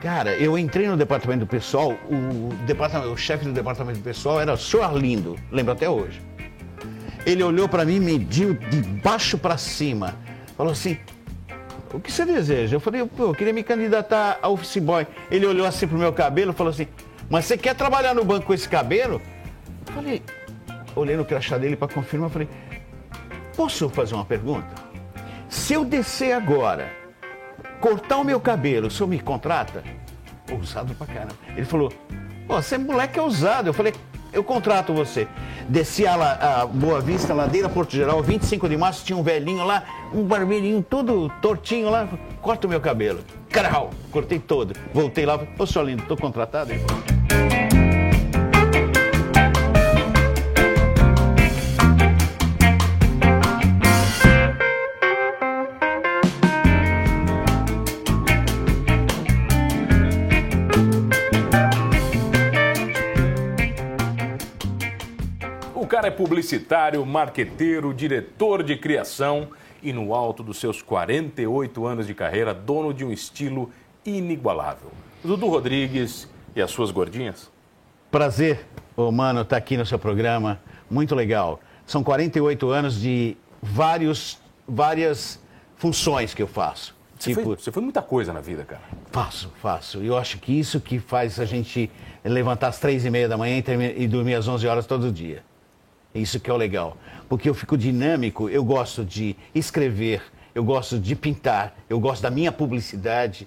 Cara, eu entrei no departamento do pessoal, o, departamento, o chefe do departamento do pessoal era o senhor Arlindo, lembro até hoje. Ele olhou para mim, mediu de baixo para cima, falou assim: O que você deseja? Eu falei: Pô, eu queria me candidatar a office boy. Ele olhou assim pro meu cabelo falou assim: Mas você quer trabalhar no banco com esse cabelo? Eu falei: Olhei no crachá dele para confirmar, falei: Posso fazer uma pergunta? Se eu descer agora cortar o meu cabelo, o senhor me contrata? Ousado pra caramba. Ele falou, pô, você é moleque ousado. Eu falei, eu contrato você. Desci a, a Boa Vista, ladeira Porto Geral, 25 de março, tinha um velhinho lá, um barbeirinho todo tortinho lá, corta o meu cabelo. Carau, cortei todo. Voltei lá, ô, senhor lindo, tô contratado? Ele é publicitário, marqueteiro, diretor de criação e, no alto dos seus 48 anos de carreira, dono de um estilo inigualável. Dudu Rodrigues e as suas gordinhas? Prazer, oh, mano, estar tá aqui no seu programa. Muito legal. São 48 anos de vários, várias funções que eu faço. Você, tipo... foi, você foi muita coisa na vida, cara. Faço, faço. E eu acho que isso que faz a gente levantar às três e meia da manhã e dormir às 11 horas todo dia. Isso que é o legal. Porque eu fico dinâmico, eu gosto de escrever, eu gosto de pintar, eu gosto da minha publicidade,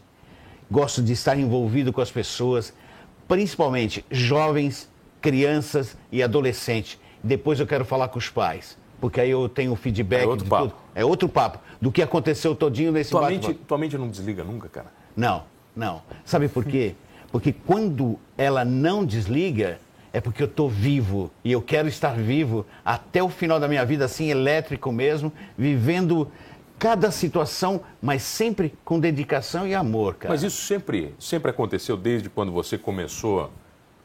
gosto de estar envolvido com as pessoas, principalmente jovens, crianças e adolescentes. Depois eu quero falar com os pais, porque aí eu tenho feedback é outro papo. Tudo. É outro papo do que aconteceu todinho nesse tua mente, tua mente não desliga nunca, cara? Não, não. Sabe por quê? Porque quando ela não desliga, é porque eu estou vivo e eu quero estar vivo até o final da minha vida, assim, elétrico mesmo, vivendo cada situação, mas sempre com dedicação e amor, cara. Mas isso sempre, sempre aconteceu desde quando você começou com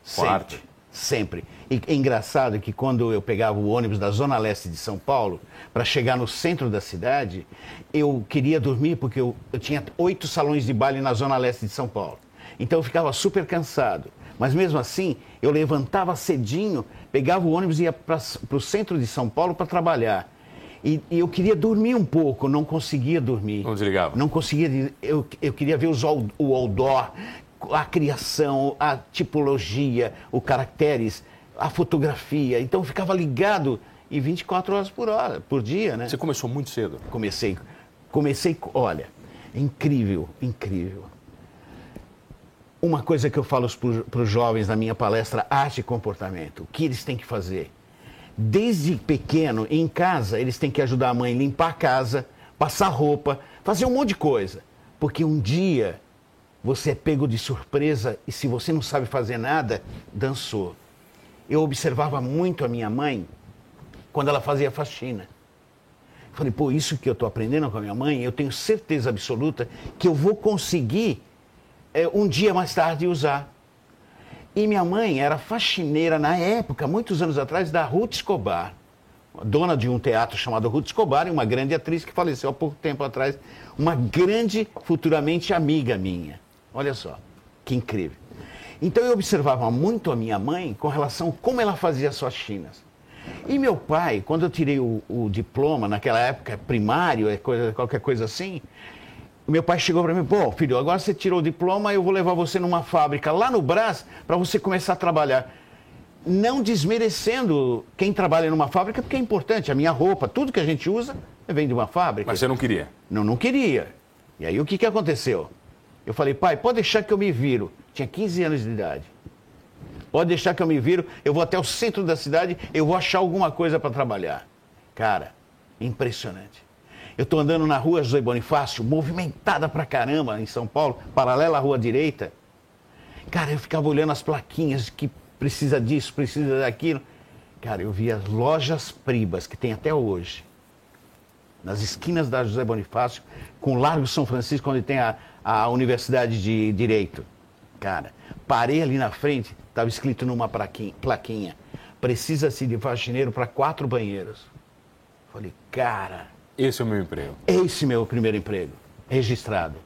sempre, a arte? Sempre. E é engraçado que quando eu pegava o ônibus da Zona Leste de São Paulo para chegar no centro da cidade, eu queria dormir porque eu, eu tinha oito salões de baile na Zona Leste de São Paulo. Então eu ficava super cansado. Mas mesmo assim, eu levantava cedinho, pegava o ônibus e ia para o centro de São Paulo para trabalhar. E, e, eu queria dormir um pouco, não conseguia dormir. Não desligava? Não conseguia. Eu, eu queria ver os, o outdoor, a criação, a tipologia, os caracteres, a fotografia. Então eu ficava ligado e 24 horas por hora, por dia, né? Você começou muito cedo? Comecei. Comecei, olha, incrível, incrível. Uma coisa que eu falo para os jovens na minha palestra, arte e comportamento, o que eles têm que fazer? Desde pequeno, em casa, eles têm que ajudar a mãe a limpar a casa, passar roupa, fazer um monte de coisa. Porque um dia você é pego de surpresa e se você não sabe fazer nada, dançou. Eu observava muito a minha mãe quando ela fazia faxina. Falei, pô, isso que eu estou aprendendo com a minha mãe, eu tenho certeza absoluta que eu vou conseguir é, um dia mais tarde usar. E minha mãe era faxineira na época, muitos anos atrás, da Ruth Escobar, dona de um teatro chamado Ruth Escobar, e uma grande atriz que faleceu há pouco tempo atrás, uma grande, futuramente amiga minha. Olha só, que incrível. Então eu observava muito a minha mãe com relação a como ela fazia as faxinas. E meu pai, quando eu tirei o, o diploma, naquela época primário, é coisa, qualquer coisa assim, o meu pai chegou para mim, pô, filho, agora você tirou o diploma, eu vou levar você numa fábrica lá no Brás para você começar a trabalhar. Não desmerecendo quem trabalha numa fábrica, porque é importante. A minha roupa, tudo que a gente usa, vem de uma fábrica. Mas você não queria? Não, não queria. E aí o que, que aconteceu? Eu falei, pai, pode deixar que eu me viro. Tinha 15 anos de idade. Pode deixar que eu me viro, eu vou até o centro da cidade, eu vou achar alguma coisa para trabalhar. Cara, impressionante. Eu estou andando na rua José Bonifácio, movimentada pra caramba em São Paulo, paralela à rua direita. Cara, eu ficava olhando as plaquinhas que precisa disso, precisa daquilo. Cara, eu via lojas Pribas, que tem até hoje, nas esquinas da José Bonifácio, com o Largo São Francisco, onde tem a, a Universidade de Direito. Cara, parei ali na frente, estava escrito numa plaquinha: precisa-se de faxineiro para quatro banheiros. Falei, cara, esse é o meu emprego. Esse meu primeiro emprego, registrado.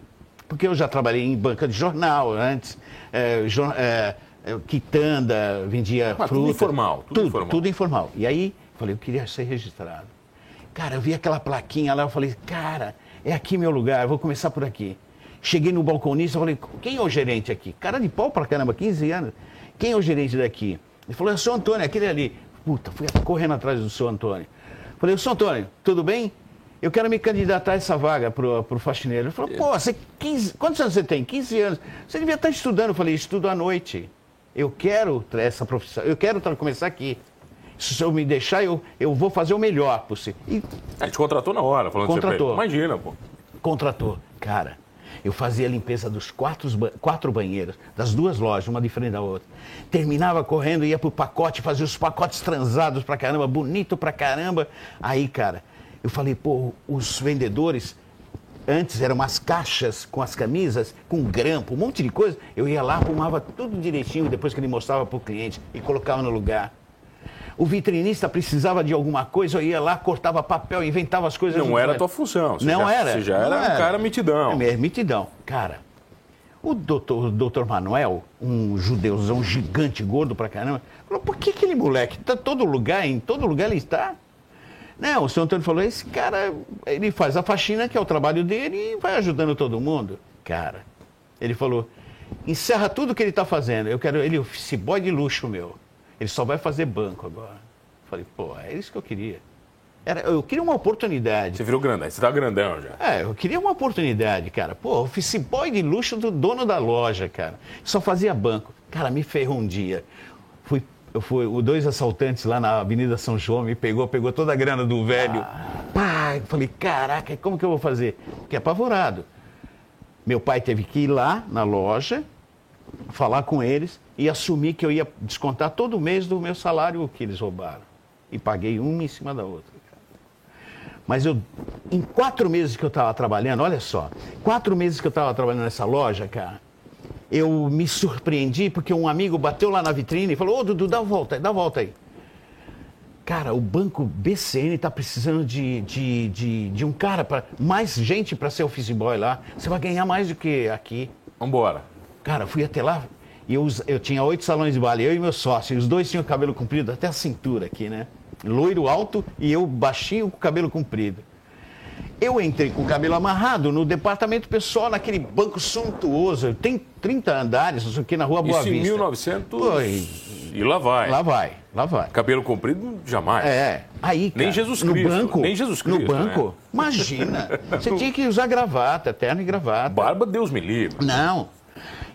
porque eu já trabalhei em banca de jornal antes, é, jor, é, é quitanda, vendia ah, fruta. Tudo informal. Tudo, tudo informal. tudo informal. E aí, falei, eu queria ser registrado. Cara, eu vi aquela plaquinha lá, eu falei, cara, é aqui meu lugar, eu vou começar por aqui. Cheguei no balconista, falei, quem é o gerente aqui? Cara de pau pra caramba, 15 anos. Quem é o gerente daqui? Ele falou, é o seu Antônio, aquele ali. Puta, fui correndo atrás do seu Antônio. Falei, o seu Antônio, tudo bem? Eu quero me candidatar a essa vaga pro, pro faxineiro. Ele falou, pô, você 15, quantos anos você tem? 15 anos. Você devia estar estudando. Eu falei, estudo à noite. Eu quero essa profissão, eu quero começar aqui. Se eu me deixar, eu, eu vou fazer o melhor. E... A gente contratou na hora, falando contratou. Imagina, pô. Contratou. Cara, eu fazia a limpeza dos quatro, quatro banheiros, das duas lojas, uma diferente da outra. Terminava correndo, ia pro pacote, fazia os pacotes transados pra caramba, bonito pra caramba. Aí, cara, eu falei, pô, os vendedores, antes eram umas caixas com as camisas, com grampo, um monte de coisa. Eu ia lá, arrumava tudo direitinho depois que ele mostrava pro cliente e colocava no lugar. O vitrinista precisava de alguma coisa, eu ia lá, cortava papel, inventava as coisas. Não era a tua função. Você não já, era. Você já era, era um cara mitidão. É, mitidão. Cara, o doutor, o doutor Manuel, um judeuzão gigante, gordo pra caramba, falou, por que aquele moleque tá todo lugar, em todo lugar ele está? Não, o senhor Antônio falou, esse cara, ele faz a faxina, que é o trabalho dele, e vai ajudando todo mundo. Cara, ele falou, encerra tudo que ele está fazendo, eu quero ele, esse boy de luxo meu. Ele só vai fazer banco agora. Falei, pô, é isso que eu queria. Era, eu queria uma oportunidade. Você virou grandão, você tá grandão já. É, eu queria uma oportunidade, cara. Pô, office boy de luxo do dono da loja, cara. Só fazia banco. Cara, me ferrou um dia. Fui, eu fui, dois assaltantes lá na Avenida São João me pegou, pegou toda a grana do velho. Ah. Pá, falei, caraca, como que eu vou fazer? Fiquei apavorado. Meu pai teve que ir lá na loja, falar com eles e assumir que eu ia descontar todo mês do meu salário que eles roubaram. E paguei uma em cima da outra. Mas eu, em quatro meses que eu estava trabalhando, olha só, quatro meses que eu estava trabalhando nessa loja, cara, eu me surpreendi porque um amigo bateu lá na vitrine e falou: Ô Dudu, dá a volta dá a volta aí. Cara, o banco BCN está precisando de, de, de, de, um cara, para mais gente para ser office boy lá. Você vai ganhar mais do que aqui. Vambora. Cara, fui até lá e eu, eu tinha oito salões de baile, eu e meu sócio. E os dois tinham cabelo comprido até a cintura aqui, né? Loiro alto e eu baixinho com cabelo comprido. Eu entrei com o cabelo amarrado no departamento pessoal, naquele banco suntuoso. Tem 30 andares, aqui na rua Boa Isso Vista. em 1900. Foi. E lá vai. Lá vai, lá vai. Cabelo comprido, jamais. É. Aí, cara, nem Jesus Cristo. No banco. Nem Jesus Cristo. No banco. Né? Imagina. Você tinha que usar gravata, terno e gravata. Barba, Deus me livre. Não.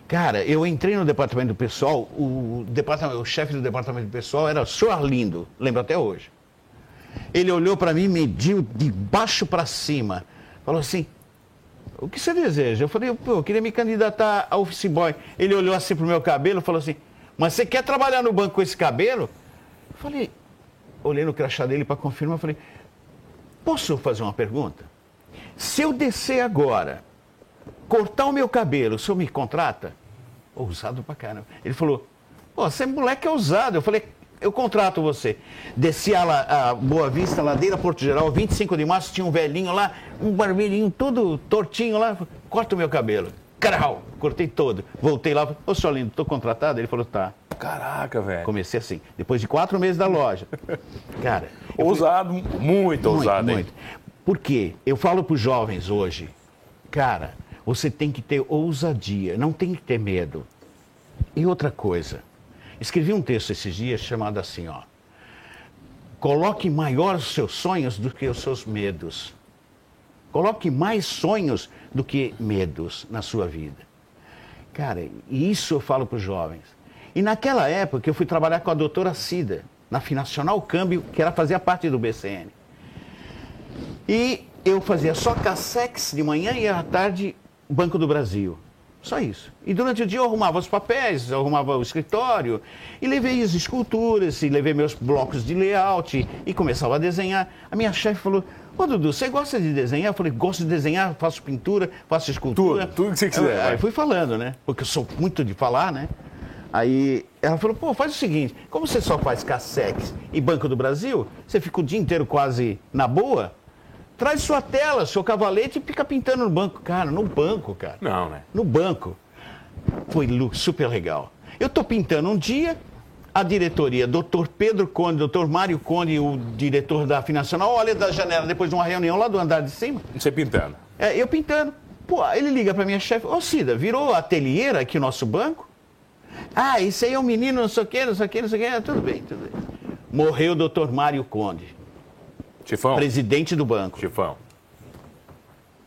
Cara, eu entrei no departamento pessoal, o, departamento, o chefe do departamento pessoal era o senhor Arlindo, lembro até hoje. Ele olhou para mim, mediu de baixo para cima, falou assim: O que você deseja? Eu falei: Pô, eu queria me candidatar a office boy. Ele olhou assim pro meu cabelo e falou assim: Mas você quer trabalhar no banco com esse cabelo? Eu falei: Olhei no crachá dele para confirmar, falei: Posso fazer uma pergunta? Se eu descer agora cortar o meu cabelo, o senhor me contrata? Ousado pra caramba. Ele falou, pô, você é moleque ousado. Eu falei, eu contrato você. Desci a, a Boa Vista, ladeira Porto Geral, 25 de março, tinha um velhinho lá, um barbeirinho todo tortinho lá, corta o meu cabelo. Carau, cortei todo. Voltei lá, ô senhor lindo, tô contratado? Ele falou, tá. Caraca, velho. Comecei assim, depois de quatro meses da loja. Cara. Ousado, fui... muito ousado, muito, muito. Por quê? Eu falo para os jovens hoje, cara, você tem que ter ousadia, não tem que ter medo. E outra coisa, escrevi um texto esses dias chamado assim, ó. Coloque maior os seus sonhos do que os seus medos. Coloque mais sonhos do que medos na sua vida. Cara, isso eu falo para os jovens. E naquela época eu fui trabalhar com a doutora Cida, na Finacional Câmbio, que era fazia parte do BCN. E eu fazia só Cassex de manhã e à tarde Banco do Brasil. Só isso. E durante o dia eu arrumava os papéis, arrumava o escritório, e levei as esculturas, e levei meus blocos de layout, e começava a desenhar. A minha chefe falou, ô Dudu, você gosta de desenhar? Eu falei, gosto de desenhar, faço pintura, faço escultura. Tudo, tudo que você quiser. Aí fui falando, né? Porque eu sou muito de falar, né? Aí ela falou, pô, faz o seguinte, como você só faz Cassex e Banco do Brasil, você fica o dia inteiro quase na boa, Traz sua tela, seu cavalete e fica pintando no banco. Cara, no banco, cara. Não, né? No banco. Foi super legal. Eu tô pintando um dia, a diretoria, doutor Pedro Conde, doutor Mário Conde, o diretor da Financial, olha da janela depois de uma reunião lá do andar de cima. Você pintando. É, eu pintando. Pô, ele liga pra minha chefe, ô Cida, virou ateliê aqui o nosso banco? Ah, isso aí é um menino, não sei o quê, não sei o quê, não sei o quê. Ah, tudo bem, tudo bem. Morreu o doutor Mário Conde. Chifão. Presidente do banco. Chifão.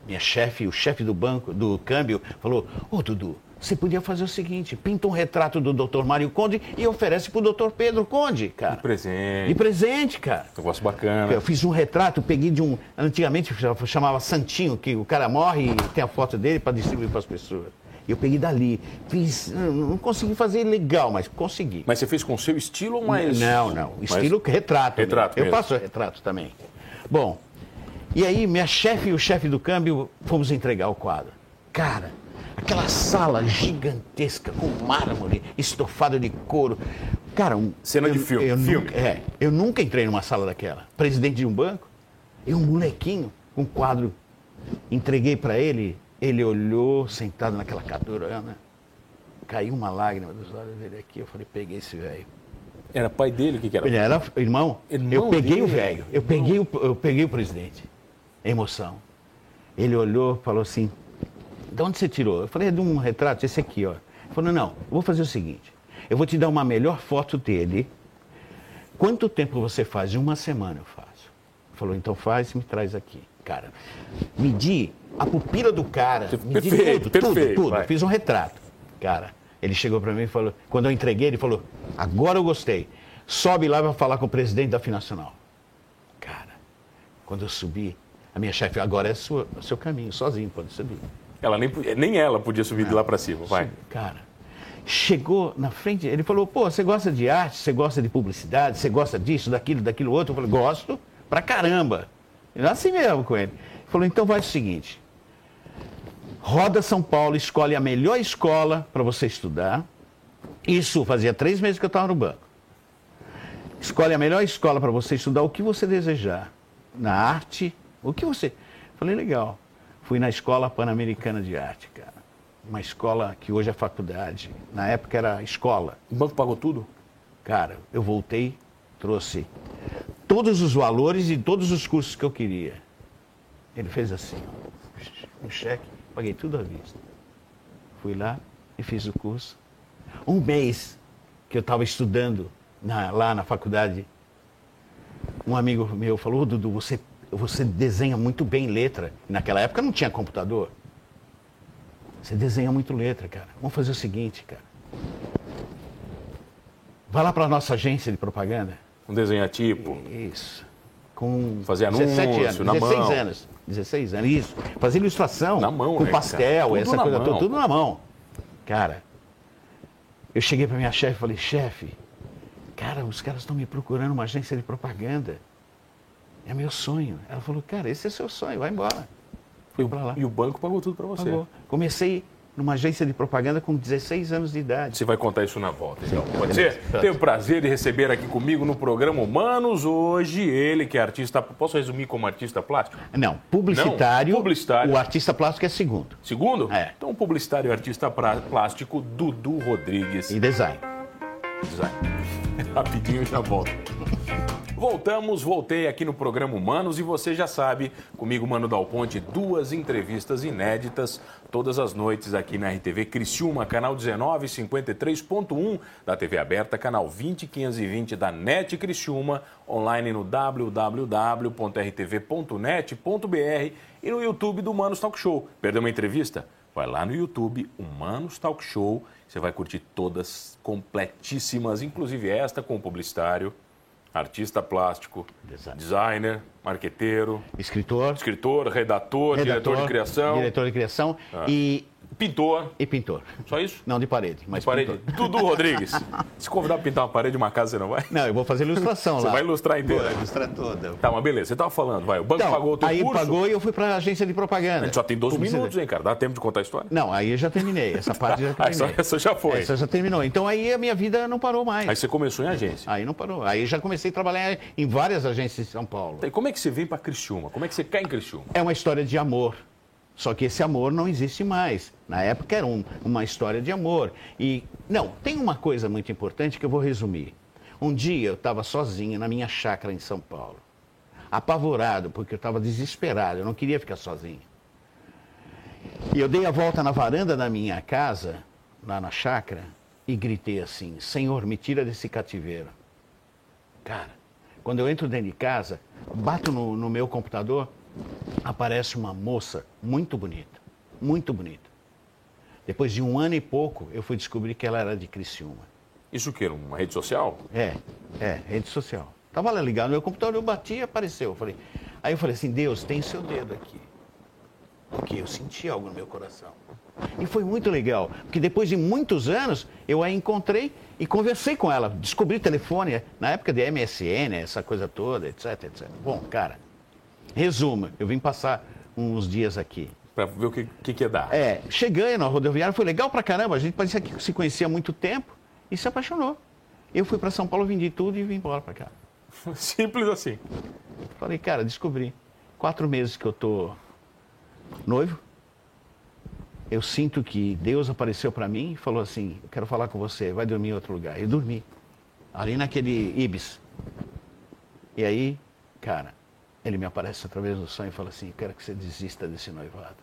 Minha chefe, o chefe do banco, do câmbio, falou, ô Dudu, você podia fazer o seguinte, pinta um retrato do doutor Mário Conde e oferece pro doutor Pedro Conde, cara. De presente. De presente, cara. Negócio bacana. Eu fiz um retrato, peguei de um. Antigamente chamava Santinho, que o cara morre e tem a foto dele para distribuir para as pessoas. Eu peguei dali. Fiz. Não consegui fazer legal, mas consegui. Mas você fez com o seu estilo ou mais. Não, não. Estilo mas... retrato. Retrato. Mesmo. Eu faço retrato também. Bom, e aí minha chefe e o chefe do câmbio fomos entregar o quadro. Cara, Aquela sala gigantesca com mármore, estofado de couro. Cara, um, cena eu, de filme. Eu filme. Nunca, é, eu nunca entrei numa sala daquela. Presidente de um banco, e um molequinho um quadro. Entreguei para ele, ele olhou, sentado naquela cadeira, né? caiu uma lágrima dos olhos dele aqui. Eu falei, peguei esse velho. Era pai dele? O que, que era? Ele era irmão. irmão eu peguei dele. o velho. Eu peguei o, eu peguei o presidente. Emoção. Ele olhou, falou assim: de onde você tirou? Eu falei, é de um retrato, esse aqui, ó. Ele falou, não, vou fazer o seguinte, eu vou te dar uma melhor foto dele. Quanto tempo você faz? Uma semana eu faço. Ele falou, então faz e me traz aqui. Cara, medi a pupila do cara, medi perfeito, tudo, perfeito, tudo, tudo. Fiz um retrato. Cara, ele chegou para mim e falou, quando eu entreguei, ele falou, agora eu gostei. Sobe lá e vai falar com o presidente da Finacional. Cara, quando eu subi, a minha chefe, agora é o seu caminho, sozinho, pode subir. Ela nem, nem ela podia subir de lá para cima, vai. Cara, chegou na frente, ele falou, pô, você gosta de arte, você gosta de publicidade, você gosta disso, daquilo, daquilo outro? Eu falei, gosto pra caramba. Eu assim mesmo com ele. Ele falou, então faz o seguinte, roda São Paulo, escolhe a melhor escola para você estudar. Isso fazia três meses que eu estava no banco. Escolhe a melhor escola para você estudar o que você desejar. Na arte, o que você. Falei, legal. Fui na Escola Pan-Americana de Arte, cara. Uma escola que hoje é faculdade. Na época era escola. O banco pagou tudo? Cara, eu voltei, trouxe todos os valores e todos os cursos que eu queria. Ele fez assim, ó, um cheque, paguei tudo à vista. Fui lá e fiz o curso. Um mês que eu estava estudando na, lá na faculdade, um amigo meu falou, Dudu, você você desenha muito bem letra. Naquela época não tinha computador. Você desenha muito letra, cara. Vamos fazer o seguinte, cara. Vai lá para a nossa agência de propaganda. Um desenho tipo. Isso. Com Fazer anúncio, 17 anos, na 16 mão. anos. 16 anos, isso. Fazer ilustração. Na mão, Com né, pastel, essa coisa toda. Tudo na mão. Cara, eu cheguei para minha chefe e falei, chefe, cara, os caras estão me procurando uma agência de propaganda. É meu sonho. Ela falou, cara, esse é seu sonho, vai embora. Fui para lá. E o banco pagou tudo para você. Pagou. Comecei numa agência de propaganda com 16 anos de idade. Você vai contar isso na volta, então. Pode ser? Tenho o prazer de receber aqui comigo no programa Humanos hoje ele que é artista. Posso resumir como artista plástico? Não, publicitário. Não, publicitário. O artista plástico é segundo. Segundo? É. Então, publicitário e artista plástico Dudu Rodrigues. E design. Design. Rapidinho já volto. Voltamos, voltei aqui no programa Humanos e você já sabe, comigo, Mano Dal Ponte, duas entrevistas inéditas todas as noites aqui na RTV Criciúma, canal 1953.1 da TV aberta, canal 20520 da NET Criciúma, online no www.rtv.net.br e no YouTube do Humanos Talk Show. Perdeu uma entrevista? Vai lá no YouTube, Humanos Talk Show, você vai curtir todas completíssimas, inclusive esta com o publicitário, artista plástico, Design. designer, marqueteiro, Escritor. escritor, redator, diretor de criação. Diretor de criação. Ah. E Pintor. E pintor. Só isso? Não, de parede, mas de parede. pintor. Dudu Rodrigues. Se convidar para pintar uma parede de uma casa, você não vai? Não, eu vou fazer ilustração Você lá. vai ilustrar inteira. Vou ilustrar toda. Tá, mas beleza. Você tava falando, vai. O banco Então, pagou o teu aí curso. pagou e eu fui para a agência de propaganda. A gente só tem 12 Publicidade. minutos, hein, cara? Dá tempo de contar a história? Não, aí eu já terminei. Essa parte já Ah, essa, terminei. essa já foi. Essa já terminou. Então aí a minha vida não parou mais. Aí você começou em agência. Aí não parou. Aí já comecei a trabalhar em várias agências de São Paulo. E como é que você vem para Criciúma? Como é que você cai em Criciúma? É uma história de amor. Só que esse amor não existe mais. Na época era um- uma história de amor. E, não, tem uma coisa muito importante que eu vou resumir. Um dia eu estava sozinho na minha chácara em São Paulo. Apavorado, porque eu estava desesperado, eu não queria ficar sozinho. E eu dei a volta na varanda da minha casa, lá na chácara, e gritei assim: Senhor, me tira desse cativeiro. Cara, quando eu entro dentro de casa, bato no, no meu computador, aparece uma moça muito bonita, muito bonita. Depois de um ano e pouco, eu fui descobrir que ela era de Criciúma. Isso o quê? Uma rede social? É, é, rede social. Tava lá ligado no meu computador, eu bati e apareceu. Eu falei, aí eu falei assim, Deus, tem seu dedo aqui. Porque eu senti algo no meu coração. E foi muito legal, porque depois de muitos anos, eu a encontrei e conversei com ela. Descobri telefone, na época de MSN, essa coisa toda, etc, etc. Bom, cara, resumo, eu vim passar uns dias aqui. Para ver o que, que, que ia dar. É, chegando na rodoviária, foi legal pra caramba. A gente parecia que se conhecia há muito tempo e se apaixonou. Eu fui pra São Paulo, vendi tudo e vim embora pra cá. Simples assim. Falei, cara, descobri. Quatro meses que eu tô noivo. Eu sinto que Deus apareceu pra mim e falou assim: Eu quero falar com você, vai dormir em outro lugar. Eu dormi. Ali naquele Ibis. E aí, cara, ele me aparece através do sonho e fala assim: quero que você desista desse noivado.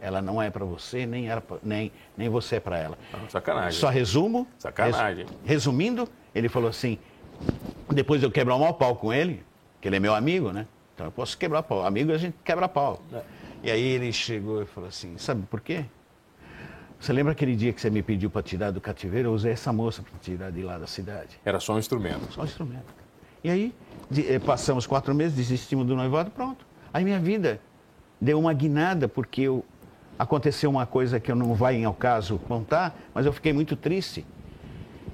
Ela não é pra você, nem, era pra- nem, nem você é pra ela. Ah, Sacanagem. Só resumo. Sacanagem. res- resumindo, ele falou assim: depois de eu quebrar o maior pau com ele, que ele é meu amigo, né? Então eu posso quebrar pau. Amigo a gente quebra pau. É. E aí ele chegou e falou assim: sabe por quê? Você lembra aquele dia que você me pediu para tirar do cativeiro? Eu usei essa moça para tirar de lá da cidade. Era só um instrumento. Só um instrumento. E aí de- eh, passamos quatro meses, desistimos do noivado, pronto. Aí minha vida deu uma guinada porque eu, aconteceu uma coisa que eu não vai ao caso contar, mas eu fiquei muito triste.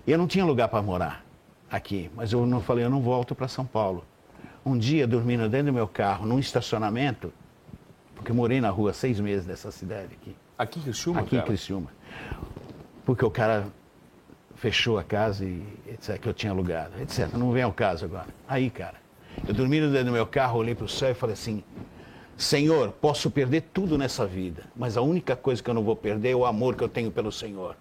Eu não tinha lugar para morar aqui, mas eu não falei, eu não volto para São Paulo. Um dia, dormindo dentro do meu carro, num estacionamento, porque morei na rua seis meses dessa cidade aqui, Aqui em Criciúma, aqui em? Criciúma. Porque o cara fechou a casa e etc, que eu tinha alugado, etc. Não vem ao caso agora. Aí, cara, eu dormindo dentro do meu carro, olhei para o céu e falei assim: Senhor, posso perder tudo nessa vida, mas a única coisa que eu não vou perder é o amor que eu tenho pelo Senhor.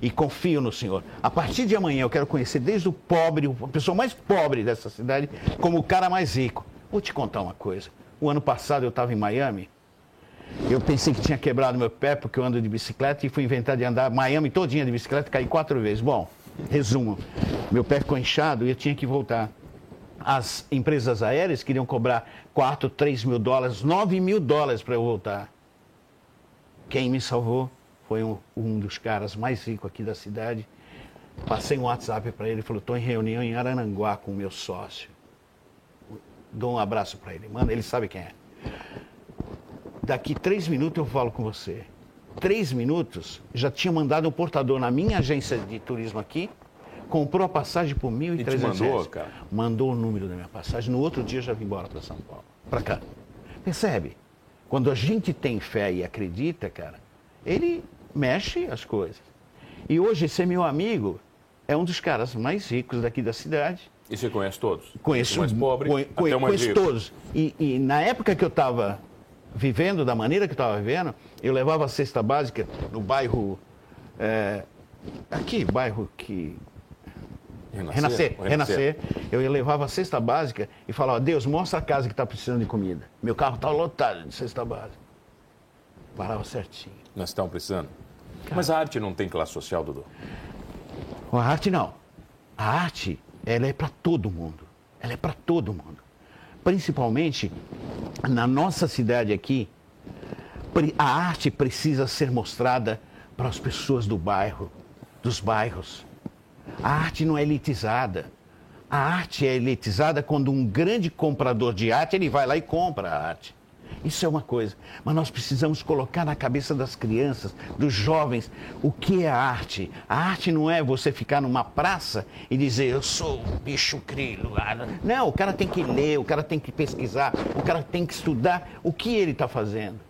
E confio no Senhor. A partir de amanhã eu quero conhecer desde o pobre, a pessoa mais pobre dessa cidade, como o cara mais rico. Vou te contar uma coisa. O ano passado eu estava em Miami, eu pensei que tinha quebrado meu pé porque eu ando de bicicleta e fui inventar de andar Miami todinha de bicicleta caí quatro vezes. Bom, resumo, meu pé ficou inchado e eu tinha que voltar. As empresas aéreas queriam cobrar 4, 3 mil dólares, 9 mil dólares para eu voltar. Quem me salvou foi um, um dos caras mais ricos aqui da cidade. Passei um WhatsApp para ele, ele falou, estou em reunião em Arananguá com o meu sócio. Dou um abraço para ele. Mano, ele sabe quem é. Daqui três minutos eu falo com você. Três minutos, já tinha mandado um portador na minha agência de turismo aqui, comprou a passagem por R$ 1.300. E te mandou, cara? Mandou o número da minha passagem. No outro dia eu já vim embora para São Paulo. Para cá. Percebe? Quando a gente tem fé e acredita, cara, ele mexe as coisas. E hoje esse meu amigo é um dos caras mais ricos daqui da cidade. E você conhece todos? Conheço, O mais pobre, conhe- até conhe- conheço todos. E, e na época que eu estava vivendo, da maneira que estava vivendo, eu levava a cesta básica no bairro. é, aqui, bairro que. Renascer, O renascer. Eu levava a cesta básica e falava: Deus, mostra a casa que está precisando de comida. Meu carro está lotado de cesta básica. Parava certinho. Nós estamos precisando. Mas a arte não tem classe social, Dudu. A arte não. A arte, ela é para todo mundo. Ela é para todo mundo. Principalmente na nossa cidade aqui, a arte precisa ser mostrada para as pessoas do bairro, dos bairros. A arte não é elitizada. A arte é elitizada quando um grande comprador de arte, ele vai lá e compra a arte. Isso é uma coisa. Mas nós precisamos colocar na cabeça das crianças, dos jovens, o que é a arte. A arte não é você ficar numa praça e dizer, eu sou um bicho crilo. Não, o cara tem que ler, o cara tem que pesquisar, o cara tem que estudar o que ele está fazendo.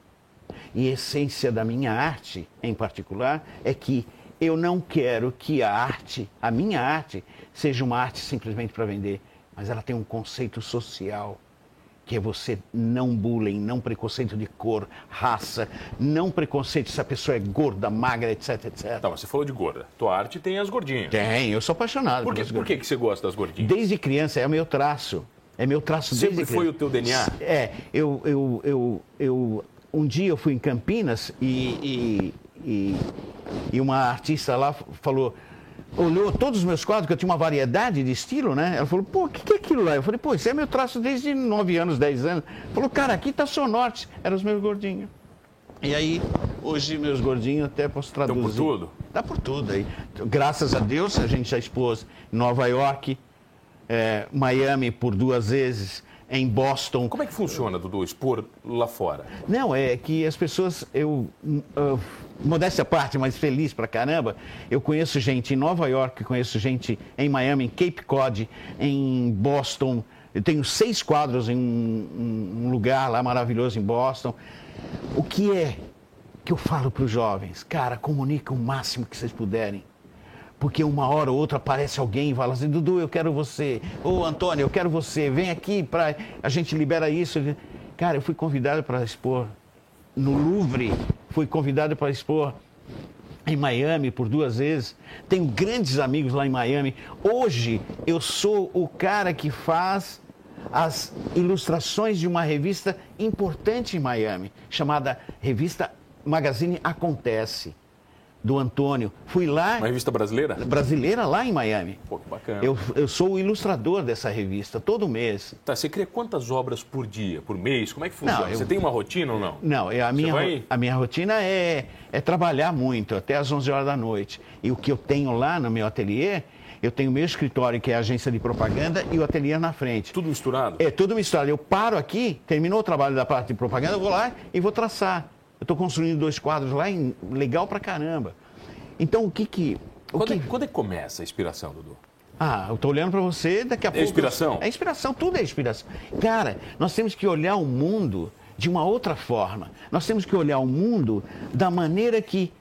E a essência da minha arte, em particular, é que eu não quero que a arte, a minha arte, seja uma arte simplesmente para vender, mas ela tem um conceito social, que é você não bullying, não preconceito de cor, raça, não preconceito se a pessoa é gorda, magra, etc, etc. Tá, mas você falou de gorda. Tua arte tem as gordinhas. Tem, eu sou apaixonado por, que, por que, que você gosta das gordinhas? Desde criança, é o meu traço. É meu traço Sempre desde foi criança. o teu DNA? É, eu, eu, eu, eu, um dia eu fui em Campinas e, e, e, e uma artista lá falou, olhou todos os meus quadros, que eu tinha uma variedade de estilo, né? Ela falou, pô, o que, que é aquilo lá? Eu falei, pô, isso é meu traço desde 9 anos, 10 anos. Falou, cara, aqui tá só norte. Eram os meus gordinhos. E aí, hoje, meus gordinhos até posso traduzir. Dá por tudo? Dá por tudo aí. Graças a Deus, a gente já expôs em Nova York, é, Miami por duas vezes, em Boston. Como é que funciona, Dudu, expor lá fora? Não, é que as pessoas, eu, uh, modéstia à parte, mas feliz pra caramba, eu conheço gente em Nova York, conheço gente em Miami, em Cape Cod, em Boston. Eu tenho seis quadros em um, um lugar lá maravilhoso em Boston. O que é que eu falo para os jovens? Cara, comunica o máximo que vocês puderem. Porque uma hora ou outra aparece alguém e fala assim, Dudu, eu quero você. Ô, Antônio, eu quero você. Vem aqui para a gente libera isso. Cara, eu fui convidado para expor no Louvre, fui convidado para expor em Miami por duas vezes. Tenho grandes amigos lá em Miami. Hoje eu sou o cara que faz as ilustrações de uma revista importante em Miami, chamada Revista Magazine Acontece do Antônio. Fui lá. Uma revista brasileira? Brasileira lá em Miami. Pô, que bacana. Eu, eu sou o ilustrador dessa revista, todo mês. Tá, você cria quantas obras por dia, por mês? Como é que funciona? Não, eu- Você tem uma rotina ou não? Não, a minha, vai- a minha rotina é, é trabalhar muito, até às 11 horas da noite. E o que eu tenho lá no meu ateliê, eu tenho meu escritório, que é a agência de propaganda, e o ateliê na frente. Tudo misturado? É tudo misturado. Eu paro aqui, terminou o trabalho da parte de propaganda, eu vou lá e vou traçar. Eu estou construindo dois quadros lá, em- legal pra caramba. Então, o que que... O Quando, que... é, quando é que começa a inspiração, Dudu? Ah, eu tô olhando para você, daqui a pouco. inspiração? É inspiração, tudo é inspiração. Cara, nós temos que olhar o mundo de uma outra forma. Nós temos que olhar o mundo da maneira que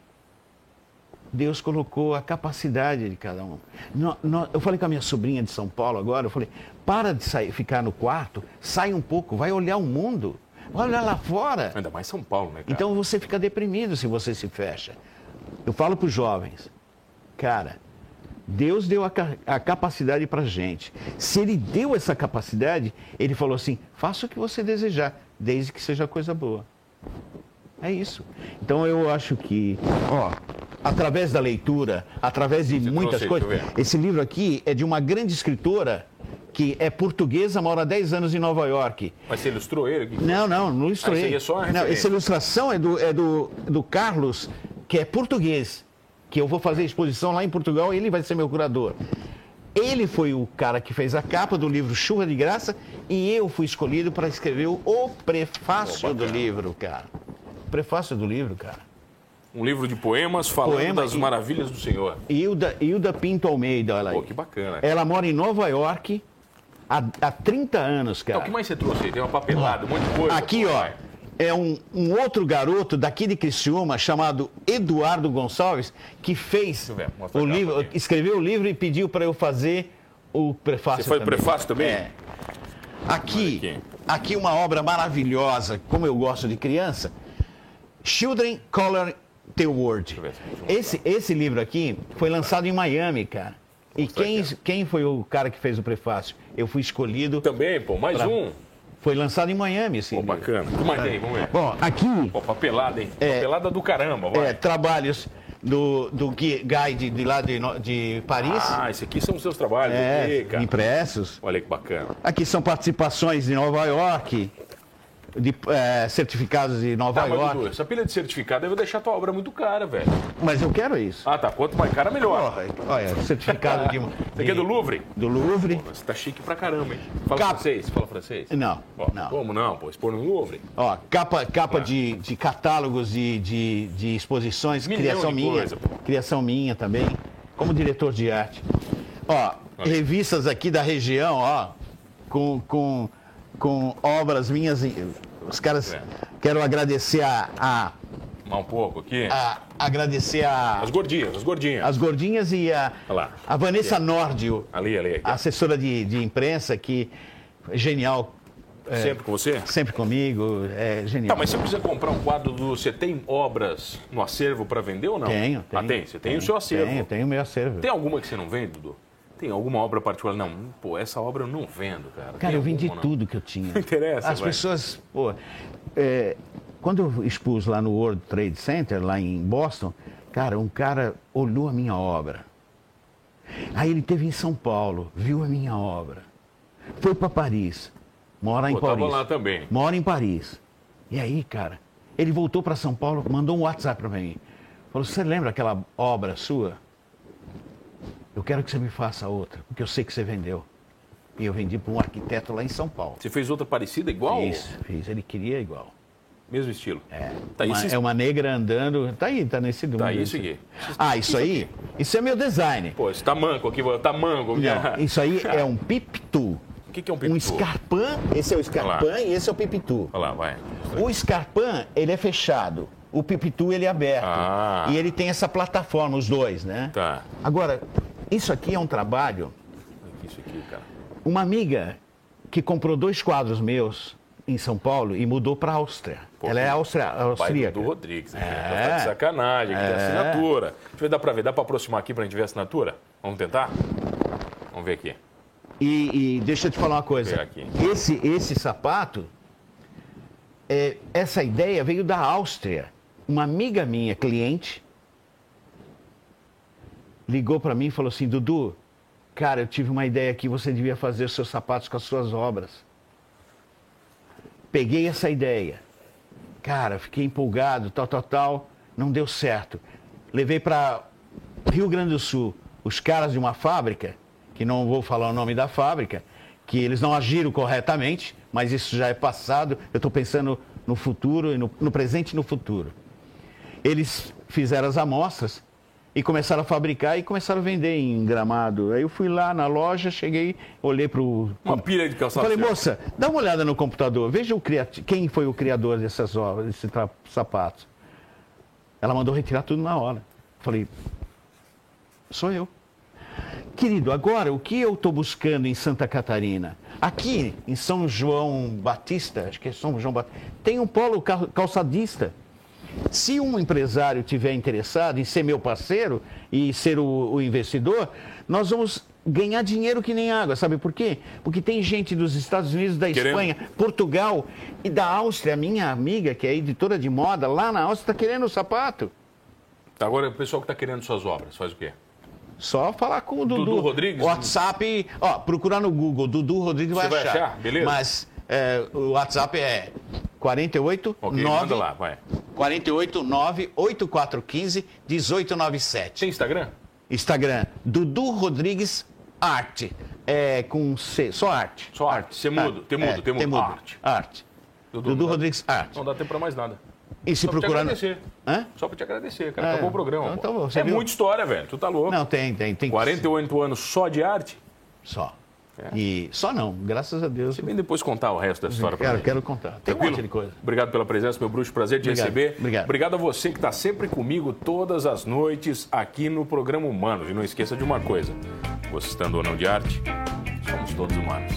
Deus colocou a capacidade de cada um. Eu falei com a minha sobrinha de São Paulo agora, eu falei, para de sair, ficar no quarto, sai um pouco, vai olhar o mundo, vai olhar lá fora. Ainda mais São Paulo, né, cara? Então você fica deprimido se você se fecha. Eu falo para os jovens, cara, Deus deu a, a capacidade para gente. Se Ele deu essa capacidade, Ele falou assim: faça o que você desejar, desde que seja coisa boa. É isso. Então eu acho que, ó, através da leitura, através de Você muitas trouxe coisas. Esse livro aqui é de uma grande escritora que é portuguesa, mora há 10 anos em Nova York. Mas você ilustrou ele? Não, não, não ilustrei. Ah, isso aí é só não, essa ilustração é do, é do, do Carlos, que é português, que eu vou fazer exposição lá em Portugal e ele vai ser meu curador. Ele foi o cara que fez a capa do livro Chuva de Graça e eu fui escolhido para escrever o, prefácio Oh, do livro, cara. Prefácio do livro, cara. Um livro de poemas falando Poema das e- maravilhas do Senhor. Hilda, Hilda Pinto Almeida, olha aí. Pô, que bacana. Ela mora em Nova York há, há 30 anos, cara. Então, o que mais você trouxe aí? Tem uma papelada, um monte de coisa. Aqui, ó, vai. é um, um outro garoto daqui de Criciúma chamado Eduardo Gonçalves que fez ver, o livro, escreveu o livro e pediu para eu fazer o prefácio. Você faz o prefácio também? É. Aqui, aqui. uma obra maravilhosa, como eu gosto de criança. Children Color the World. Esse, esse livro aqui foi lançado em Miami, cara. E quem, quem foi o cara que fez o prefácio? Eu fui escolhido. Também, pô, mais Pra- um. Foi lançado em Miami esse Pô, livro. bacana. O que mais tem? Vamos ver. Bom, aqui Pô, papelada, hein? É. Papelada do caramba, vai. é, trabalhos do, do Gui- Guide de lá de, de Paris. Ah, esse aqui são os seus trabalhos. é, aqui, cara. impressos. Olha que bacana. Aqui são participações de Nova York. De é, certificados de Nova Tá, mas, York. Dudu, essa pilha de certificado deve deixar tua obra muito cara, velho. Mas eu quero isso. Ah, tá. Quanto mais cara, melhor. Olha, olha, certificado de, Você aqui é do Louvre? do Louvre. Você tá chique pra caramba, hein? Fala Capa. francês? Fala francês? Não, não. Como não, pô? Expor no Louvre. Ó, capa, capa Ah. de, de catálogos de, de, de exposições, Milhão criação de minha. coisa, pô. criação minha também, como diretor de arte. Ó, revistas aqui da região, ó, com, com, com obras minhas. Os caras. É. Quero agradecer a, a, um pouco aqui. a- agradecer a, As gordinhas, as gordinhas. as gordinhas e a, Olha lá. a Vanessa Nordio, Ali, ali. Aqui. assessora de, de imprensa, que é genial, Sempre com você? sempre comigo, é Tá, genial. mas se eu quiser comprar um quadro do. Você tem obras no acervo para vender ou não? Tenho, tenho. Ah, tem? Você tem o seu acervo. Tenho, tenho o meu acervo. Tem alguma que você não vende, Dudu? Tem alguma obra particular? Não, pô, essa obra eu não vendo, cara. Cara, Tem eu vendi alguma, tudo que eu tinha. Não interessa, As vai. pessoas, pô, é, quando eu expus lá no World Trade Center, lá em Boston, cara, um cara olhou a minha obra. Aí ele teve em São Paulo, viu a minha obra. Foi para Paris, mora em Pô, tava Paris. lá também. Mora em Paris. E aí, cara, ele voltou para São Paulo, mandou um WhatsApp para mim. Falou: "Você lembra aquela obra sua? Eu quero que você me faça outra, porque eu sei que você vendeu." E eu vendi para um arquiteto lá em São Paulo. Você fez outra parecida igual? Fiz, fiz. Ele queria igual. Mesmo estilo. É. Tá, uma, isso- é uma negra andando. Tá aí, tá nesse Tá, número. isso aqui. Ah, isso aí? Isso é meu design. Pô, esse tamanco aqui, tamanco. Não, isso aí é um pipitu. O que, que é um Um pipitu? escarpã, esse é o escarpã e esse é o pipitu. Olha lá, vai. O escarpã, ele é fechado. O pipitu, ele é aberto. Ah. E ele tem essa plataforma, os dois, né? Tá. Agora, isso aqui é um trabalho. Isso aqui, cara. Uma amiga que comprou dois quadros meus em São Paulo e mudou para a Áustria. Ela é austria, Pai austríaca. do Rodrigues. Aqui. É. Tá de sacanagem, tem É. assinatura. Deixa eu ver, dá pra ver. Dá pra aproximar aqui pra gente ver a assinatura? Vamos tentar? Vamos ver aqui. E, e deixa eu te falar uma coisa. Esse, esse sapato, é, essa ideia veio da Áustria. Uma amiga minha, cliente, ligou para mim e falou assim: Dudu, cara, eu tive uma ideia aqui, você devia fazer os seus sapatos com as suas obras. Peguei essa ideia. Cara, fiquei empolgado, tal, tal, tal. Não deu certo. Levei para Rio Grande do Sul os caras de uma fábrica, que não vou falar o nome da fábrica, que eles não agiram corretamente, mas isso já é passado. Eu estou pensando no futuro, no, no presente e no futuro. Eles fizeram as amostras e começaram a fabricar e começaram a vender em gramado. Aí eu fui lá na loja, cheguei, olhei para o Uma pilha de calçado. Falei, moça, dá uma olhada no computador, veja o criati- quem foi o criador dessas obras, desses tra- sapatos. Ela mandou retirar tudo na hora. Falei, sou eu. Querido, agora o que eu estou buscando em Santa Catarina? Aqui em São João Batista, acho que é São João Batista, tem um polo cal- calçadista. Se um empresário tiver interessado em ser meu parceiro e ser o, o investidor, nós vamos ganhar dinheiro que nem água. Sabe por quê? Porque tem gente dos Estados Unidos, da Querendo. Espanha, Portugal e da Áustria. Minha amiga, que é editora de moda, lá na Áustria, está querendo o sapato. Agora, o pessoal que tá querendo suas obras, faz o quê? Só falar com o Dudu. Dudu Rodrigues? WhatsApp, ó, procurar no Google, Dudu Rodrigues vai vai achar. achar? Beleza. Mas é, o WhatsApp é 48 Ok, 9 manda lá, vai. 48 9 8415 1897. Tem Instagram? Instagram, Dudu Rodrigues Arte. É com C, só arte. Só arte. Você mudo, tem mudo, tem mudo. Arte. Arte. Dudu, Dudu dá- Rodrigues Arte. Não dá tempo pra mais nada. E se Só pra te agradecer. Hã? Só pra te agradecer, cara. É, Acabou o programa. então você é viu? muita história, velho. Tu tá louco. Não, tem, tem. tem 48 anos só de arte? Só. É. E só não, graças a Deus. Você vem depois contar o resto da história pra Quero, mim. quero contar. Tem um Tranquilo? monte de coisa. Obrigado pela presença, meu bruxo. Prazer de Obrigado, receber. obrigado. Obrigado a você que está sempre comigo todas as noites aqui no programa Humanos. E não esqueça de uma coisa: gostando ou não de arte, somos todos humanos.